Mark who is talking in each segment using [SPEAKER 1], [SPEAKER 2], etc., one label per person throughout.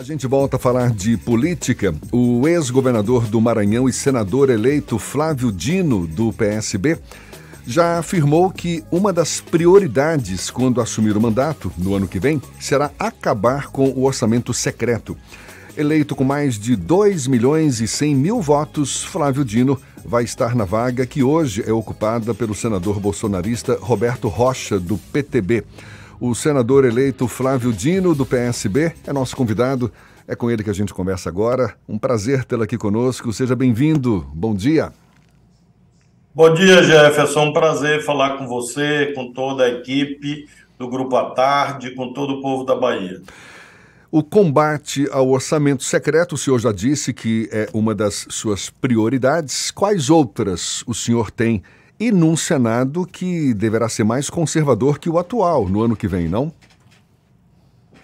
[SPEAKER 1] A gente volta a falar de política. O ex-governador do Maranhão e senador eleito Flávio Dino, do PSB, já afirmou que uma das prioridades quando assumir o mandato, no ano que vem, será acabar com o orçamento secreto. Eleito com mais de 2 milhões e 100 mil votos, Flávio Dino vai estar na vaga que hoje é ocupada pelo senador bolsonarista Roberto Rocha, do PTB. O senador eleito Flávio Dino, do PSB, é nosso convidado. É com ele que a gente conversa agora. Um prazer tê-lo aqui conosco. Seja bem-vindo. Bom dia.
[SPEAKER 2] Bom dia, Jefferson. Um prazer falar com você, com toda a equipe do Grupo à Tarde, com todo o povo da Bahia.
[SPEAKER 1] O combate ao orçamento secreto, o senhor já disse que é uma das suas prioridades. Quais outras o senhor tem e num Senado que deverá ser mais conservador que o atual no ano que vem, não?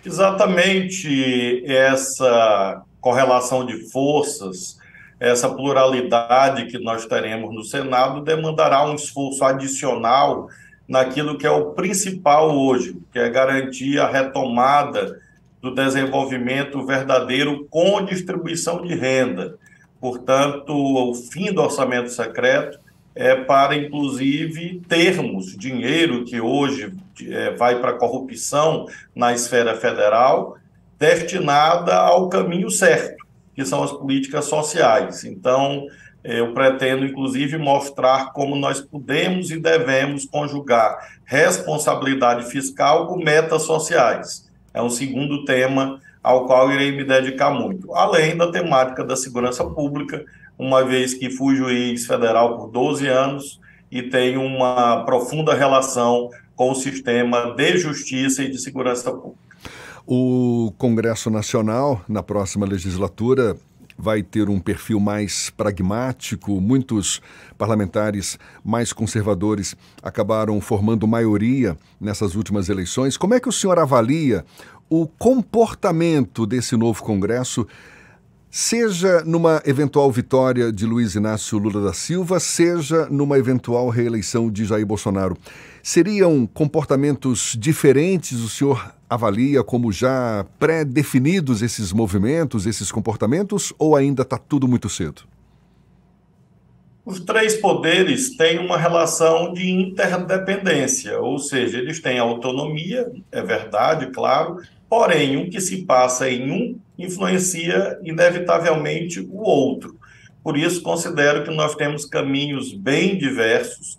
[SPEAKER 2] Exatamente essa correlação de forças, essa pluralidade que nós teremos no Senado demandará um esforço adicional naquilo que é o principal hoje, que é garantir a retomada do desenvolvimento verdadeiro com distribuição de renda. Portanto, o fim do orçamento secreto é, para, inclusive, termos dinheiro que hoje é, vai para corrupção na esfera federal, destinada ao caminho certo, que são as políticas sociais. Então, é, eu pretendo, inclusive, mostrar como nós podemos e devemos conjugar responsabilidade fiscal com metas sociais. É um segundo tema ao qual irei me dedicar muito, além da temática da segurança pública, uma vez que fui juiz federal por 12 anos e tenho uma profunda relação com o sistema de justiça e de segurança pública.
[SPEAKER 1] O Congresso Nacional, na próxima legislatura, vai ter um perfil mais pragmático. Muitos parlamentares mais conservadores acabaram formando maioria nessas últimas eleições. Como é que o senhor avalia o comportamento desse novo Congresso seja numa eventual vitória de Luiz Inácio Lula da Silva, seja numa eventual reeleição de Jair Bolsonaro. Seriam comportamentos diferentes? O senhor avalia como já pré-definidos esses movimentos, esses comportamentos, ou ainda está tudo muito cedo?
[SPEAKER 2] Os três poderes têm uma relação de interdependência, ou seja, eles têm autonomia, é verdade, claro, porém, o que se passa em um influencia inevitavelmente o outro. Por isso, considero que nós temos caminhos bem diversos,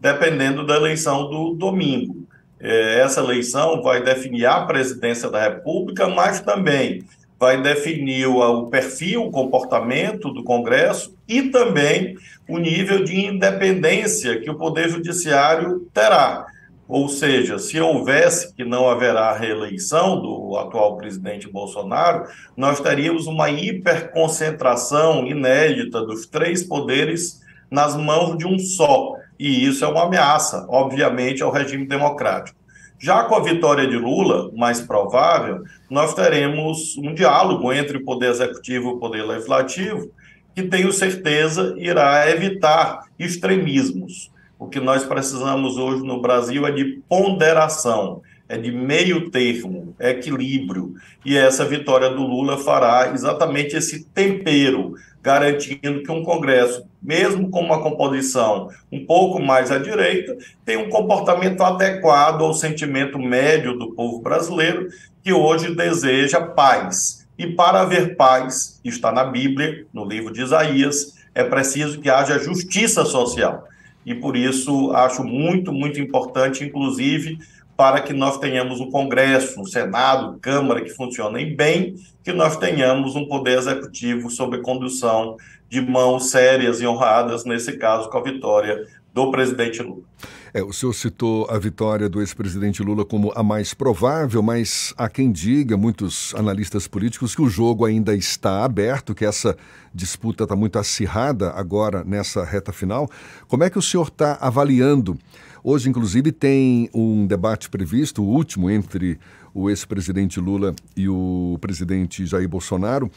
[SPEAKER 2] dependendo da eleição do domingo. É, essa eleição vai definir a presidência da República, mas também vai definir o perfil, o comportamento do Congresso e também o nível de independência que o Poder Judiciário terá. Ou seja, se houvesse que não haverá reeleição do atual presidente Bolsonaro, nós teríamos uma hiperconcentração inédita dos três poderes nas mãos de um só. E isso é uma ameaça, obviamente, ao regime democrático. Já com a vitória de Lula, mais provável, nós teremos um diálogo entre o Poder Executivo e o Poder Legislativo, que tenho certeza irá evitar extremismos. O que nós precisamos hoje no Brasil é de ponderação, é de meio termo, equilíbrio. E essa vitória do Lula fará exatamente esse tempero, garantindo que um Congresso, mesmo com uma composição um pouco mais à direita, tem um comportamento adequado ao sentimento médio do povo brasileiro, que hoje deseja paz. E para haver paz, está na Bíblia, no livro de Isaías, é preciso que haja justiça social e por isso acho muito, muito importante, inclusive, para que nós tenhamos um Congresso, um Senado, Câmara que funcionem bem, que nós tenhamos um poder executivo sob condução de mãos sérias e honradas, nesse caso com a vitória do presidente Lula.
[SPEAKER 1] É, o senhor citou a vitória do ex-presidente Lula como a mais provável, mas há quem diga, muitos analistas políticos, que o jogo ainda está aberto, que essa disputa está muito acirrada agora nessa reta final. Como é que o senhor está avaliando? Hoje, inclusive, tem um debate previsto, o último, entre o ex-presidente Lula e o presidente Jair Bolsonaro.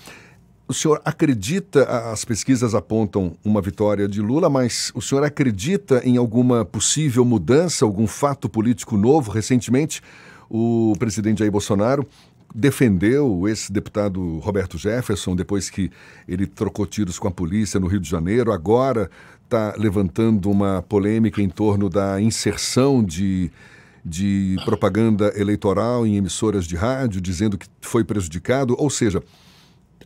[SPEAKER 1] O senhor acredita, as pesquisas apontam uma vitória de Lula, mas o senhor acredita em alguma possível mudança, algum fato político novo? Recentemente, o presidente Jair Bolsonaro defendeu esse deputado Roberto Jefferson depois que ele trocou tiros com a polícia no Rio de Janeiro. Agora está levantando uma polêmica em torno da inserção de, de propaganda eleitoral em emissoras de rádio, dizendo que foi prejudicado. Ou seja,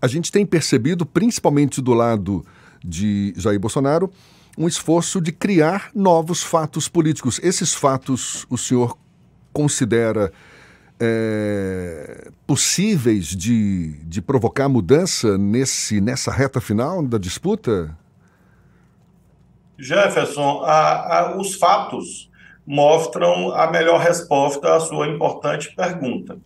[SPEAKER 1] a gente tem percebido, principalmente do lado de Jair Bolsonaro, um esforço de criar novos fatos políticos. Esses fatos o senhor considera é, possíveis de, de provocar mudança nesse, nessa reta final da disputa?
[SPEAKER 2] Jefferson, a, a, os fatos mostram a melhor resposta à sua importante pergunta.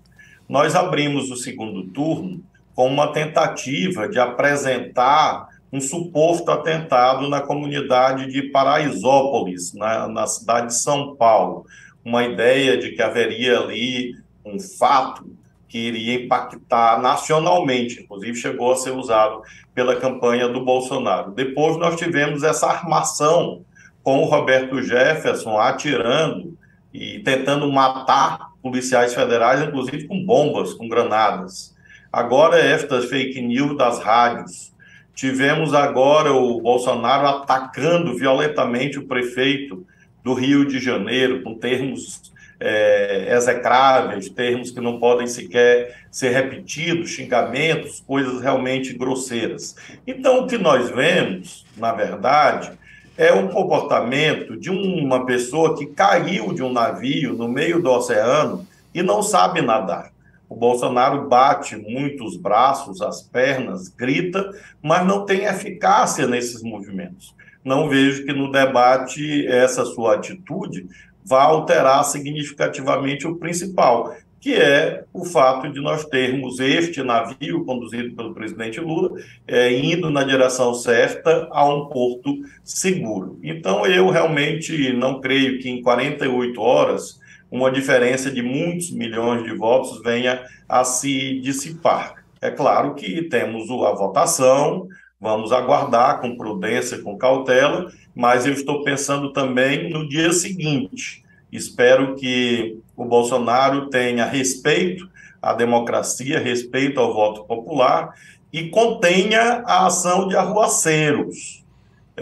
[SPEAKER 2] Nós abrimos o segundo turno com uma tentativa de apresentar um suposto atentado na comunidade de Paraisópolis, na, na cidade de São Paulo. Uma ideia de que haveria ali um fato que iria impactar nacionalmente, inclusive chegou a ser usado pela campanha do Bolsonaro. Depois nós tivemos essa armação com o Roberto Jefferson atirando e tentando matar policiais federais, inclusive com bombas, com granadas. Agora, estas fake news das rádios. Tivemos agora o Bolsonaro atacando violentamente o prefeito do Rio de Janeiro, com termos é, execráveis, termos que não podem sequer ser repetidos, xingamentos, coisas realmente grosseiras. Então, o que nós vemos, na verdade, é um comportamento de uma pessoa que caiu de um navio no meio do oceano e não sabe nadar. O Bolsonaro bate muito os braços, as pernas, grita, mas não tem eficácia nesses movimentos. Não vejo que no debate essa sua atitude vai alterar significativamente o principal, que é o fato de nós termos este navio conduzido pelo presidente Lula é, indo na direção certa a um porto seguro. Então, eu realmente não creio que em 48 horas uma diferença de muitos milhões de votos venha a se dissipar. É claro que temos a votação, vamos aguardar com prudência, com cautela, mas eu estou pensando também no dia seguinte. Espero que o Bolsonaro tenha respeito à democracia, respeito ao voto popular e contenha a ação de arruaceiros.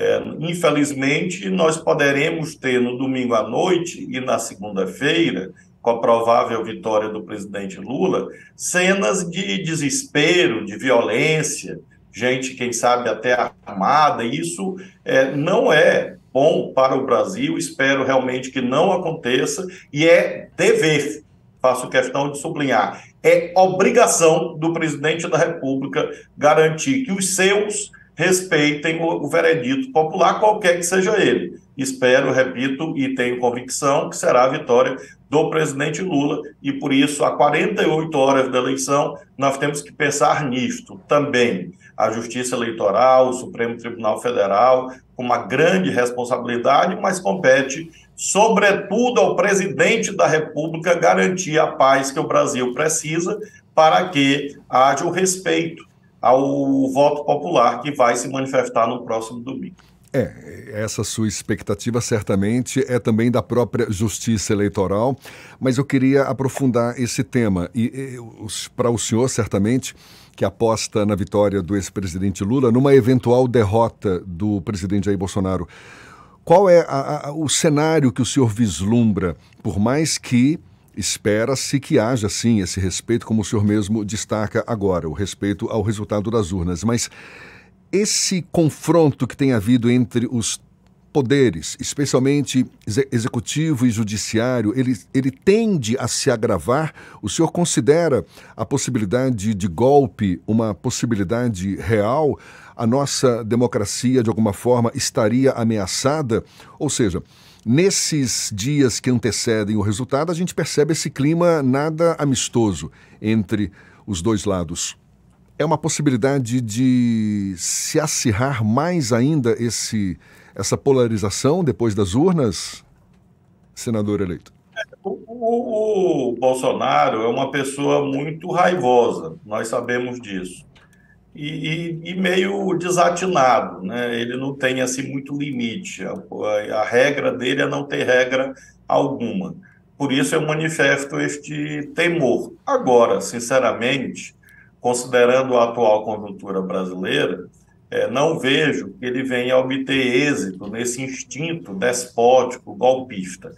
[SPEAKER 2] É, infelizmente, nós poderemos ter no domingo à noite e na segunda-feira, com a provável vitória do presidente Lula, cenas de desespero, de violência, gente, quem sabe, até armada. Isso é, não é bom para o Brasil, espero realmente que não aconteça, e é dever, faço questão de sublinhar, é obrigação do presidente da República garantir que os seus respeitem o, o veredito popular, qualquer que seja ele. Espero, repito, e tenho convicção que será a vitória do presidente Lula, e por isso, a 48 horas da eleição, nós temos que pensar nisto também. A Justiça Eleitoral, o Supremo Tribunal Federal, com uma grande responsabilidade, mas compete, sobretudo, ao presidente da República garantir a paz que o Brasil precisa para que haja o respeito ao voto popular que vai se manifestar no próximo domingo.
[SPEAKER 1] É, essa sua expectativa certamente é também da própria justiça eleitoral, mas eu queria aprofundar esse tema. E, e para o senhor, certamente, que aposta na vitória do ex-presidente Lula, numa eventual derrota do presidente Jair Bolsonaro, qual é a, a, o cenário que o senhor vislumbra, por mais que Espera-se que haja, sim, esse respeito, como o senhor mesmo destaca agora, o respeito ao resultado das urnas. Mas esse confronto que tem havido entre os poderes, especialmente executivo e judiciário, ele, ele tende a se agravar? O senhor considera a possibilidade de golpe uma possibilidade real? A nossa democracia, de alguma forma, estaria ameaçada? Ou seja, Nesses dias que antecedem o resultado, a gente percebe esse clima nada amistoso entre os dois lados. É uma possibilidade de se acirrar mais ainda esse, essa polarização depois das urnas, senador eleito?
[SPEAKER 2] O, o, o Bolsonaro é uma pessoa muito raivosa, nós sabemos disso e, e, meio desatinado, né? Ele não tem assim muito limite. A, a, a, regra dele é não ter regra alguma. por isso eu manifesto este temor. Agora, sinceramente, considerando a atual conjuntura brasileira, é, não vejo que ele venha a obter êxito nesse instinto despótico, golpista.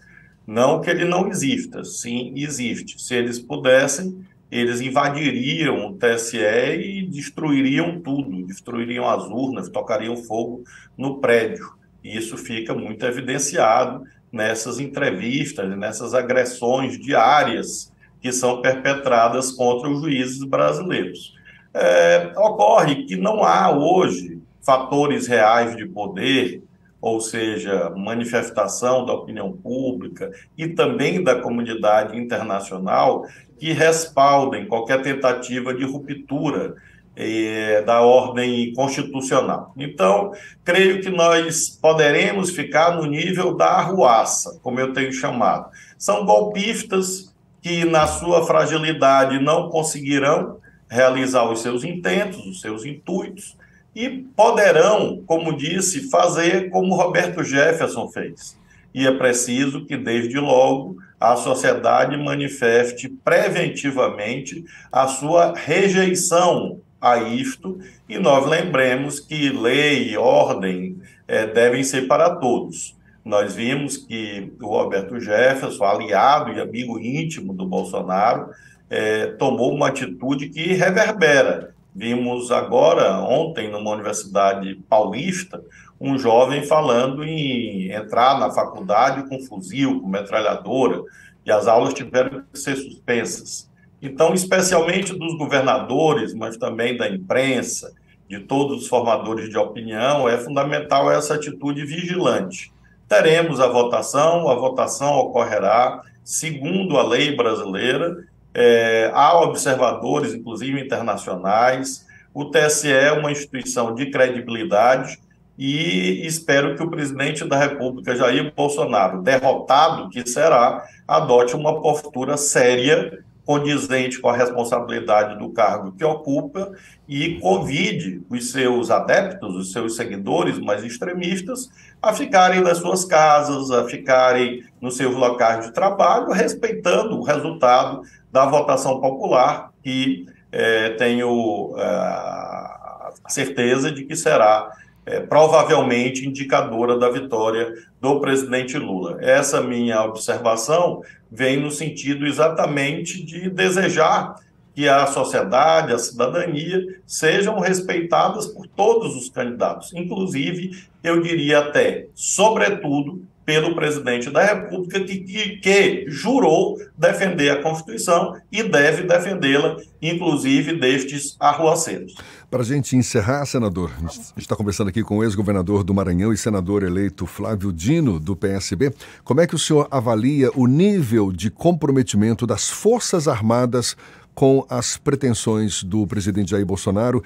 [SPEAKER 2] Não que ele não exista, sim, existe. Se eles pudessem, eles invadiriam o TSE e destruiriam tudo, destruiriam as urnas, tocariam fogo no prédio. E isso fica muito evidenciado nessas entrevistas, nessas agressões diárias que são perpetradas contra os juízes brasileiros. É, ocorre que não há hoje fatores reais de poder, ou seja, manifestação da opinião pública e também da comunidade internacional que respaldem qualquer tentativa de ruptura eh, da ordem constitucional. Então, creio que nós poderemos ficar no nível da arruaça, como eu tenho chamado. São golpistas que, na sua fragilidade, não conseguirão realizar os seus intentos, os seus intuitos, e poderão, como disse, fazer como Roberto Jefferson fez. E é preciso que, desde logo, a sociedade manifeste preventivamente a sua rejeição a isto, e nós lembremos que lei e ordem é, devem ser para todos. Nós vimos que o Roberto Jefferson, aliado e amigo íntimo do Bolsonaro, é, tomou uma atitude que reverbera. Vimos agora, ontem, numa universidade paulista, um jovem falando em entrar na faculdade com fuzil, com metralhadora, e as aulas tiveram que ser suspensas. Então, especialmente dos governadores, mas também da imprensa, de todos os formadores de opinião, é fundamental essa atitude vigilante. Teremos a votação, a votação ocorrerá segundo a lei brasileira, é, há observadores, inclusive internacionais, o TSE é uma instituição de credibilidade e espero que o presidente da República, Jair Bolsonaro, derrotado que será, adote uma postura séria condizente com a responsabilidade do cargo que ocupa e convide os seus adeptos, os seus seguidores mais extremistas, a ficarem nas suas casas, a ficarem nos seus locais de trabalho, respeitando o resultado da votação popular, que é, tenho é, a certeza de que será é, provavelmente indicadora da vitória do presidente Lula. Essa minha observação vem no sentido exatamente de desejar que a sociedade, a cidadania sejam respeitadas por todos os candidatos, inclusive, eu diria até, sobretudo, pelo presidente da República, que, que, que jurou defender a Constituição e deve defendê-la, inclusive destes arruaceiros.
[SPEAKER 1] Para a gente encerrar, senador, a gente está conversando aqui com o ex-governador do Maranhão e senador eleito Flávio Dino, do PSB. Como é que o senhor avalia o nível de comprometimento das Forças Armadas com as pretensões do presidente Jair Bolsonaro,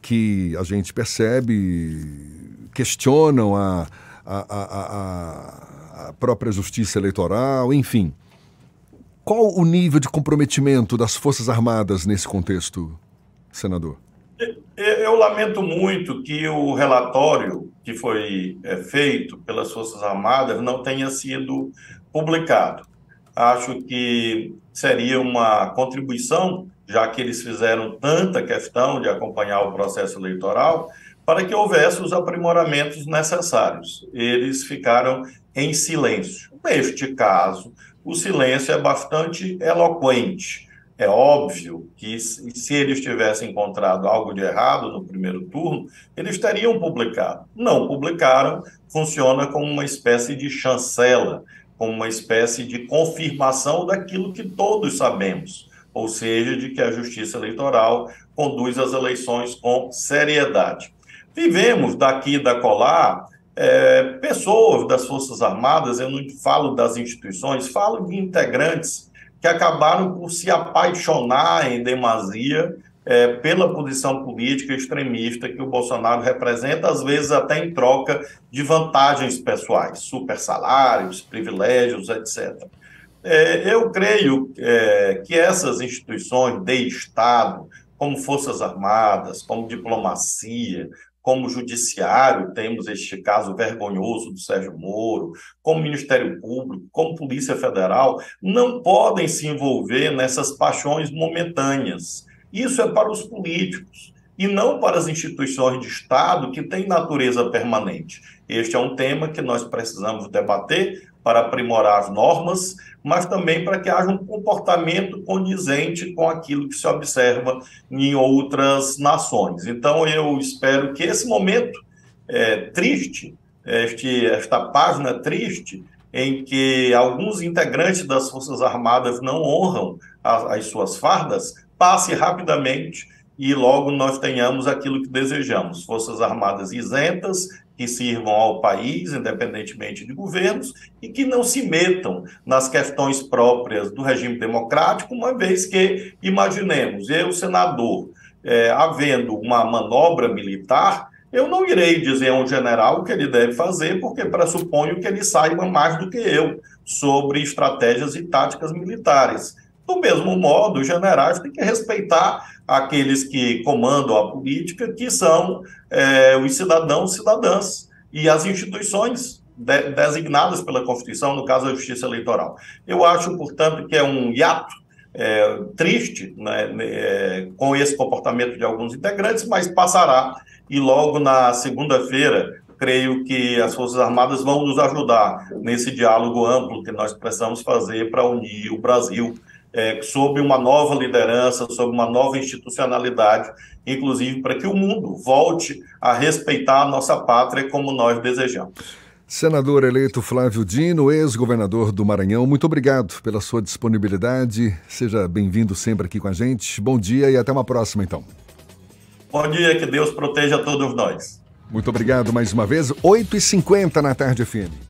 [SPEAKER 1] que a gente percebe questionam a a, a, a própria justiça eleitoral, enfim. Qual o nível de comprometimento das Forças Armadas nesse contexto, senador?
[SPEAKER 2] Eu lamento muito que o relatório que foi é, feito pelas Forças Armadas não tenha sido publicado. Acho que seria uma contribuição, já que eles fizeram tanta questão de acompanhar o processo eleitoral, para que houvesse os aprimoramentos necessários. Eles ficaram em silêncio. Neste caso, o silêncio é bastante eloquente. É óbvio que, se eles tivessem encontrado algo de errado no primeiro turno, eles teriam publicado. Não publicaram, funciona como uma espécie de chancela, como uma espécie de confirmação daquilo que todos sabemos, ou seja, de que a Justiça Eleitoral conduz as eleições com seriedade. Vivemos daqui da colar é, pessoas das Forças Armadas, eu não falo das instituições, falo de integrantes que acabaram por se apaixonar em demasia é, pela posição política extremista que o Bolsonaro representa, às vezes até em troca de vantagens pessoais, super salários, privilégios, etc. É, eu creio é, que essas instituições de Estado, como Forças Armadas, como diplomacia, como Judiciário, temos este caso vergonhoso do Sérgio Moro, como Ministério Público, como Polícia Federal, não podem se envolver nessas paixões momentâneas. Isso é para os políticos e não para as instituições de Estado que têm natureza permanente. Este é um tema que nós precisamos debater para aprimorar as normas, mas também para que haja um comportamento condizente com aquilo que se observa em outras nações. Então, eu espero que esse momento é, triste, este, esta página triste, em que alguns integrantes das Forças Armadas não honram as, as suas fardas, passe rapidamente e logo nós tenhamos aquilo que desejamos: Forças Armadas isentas, que sirvam ao país, independentemente de governos, e que não se metam nas questões próprias do regime democrático, uma vez que, imaginemos, eu, senador, é, havendo uma manobra militar, eu não irei dizer a um general o que ele deve fazer, porque pressuponho que ele saiba mais do que eu sobre estratégias e táticas militares. Do mesmo modo, os generais têm que respeitar aqueles que comandam a política, que são é, os cidadãos cidadãs e as instituições de, designadas pela Constituição, no caso a Justiça Eleitoral. Eu acho, portanto, que é um hiato é, triste né, é, com esse comportamento de alguns integrantes, mas passará e logo na segunda-feira creio que as Forças Armadas vão nos ajudar nesse diálogo amplo que nós precisamos fazer para unir o Brasil é, sob uma nova liderança, sob uma nova institucionalidade, inclusive para que o mundo volte a respeitar a nossa pátria como nós desejamos.
[SPEAKER 1] Senador eleito Flávio Dino, ex-governador do Maranhão, muito obrigado pela sua disponibilidade. Seja bem-vindo sempre aqui com a gente. Bom dia e até uma próxima, então.
[SPEAKER 2] Bom dia, que Deus proteja todos nós.
[SPEAKER 1] Muito obrigado mais uma vez. 8h50 na tarde, FM.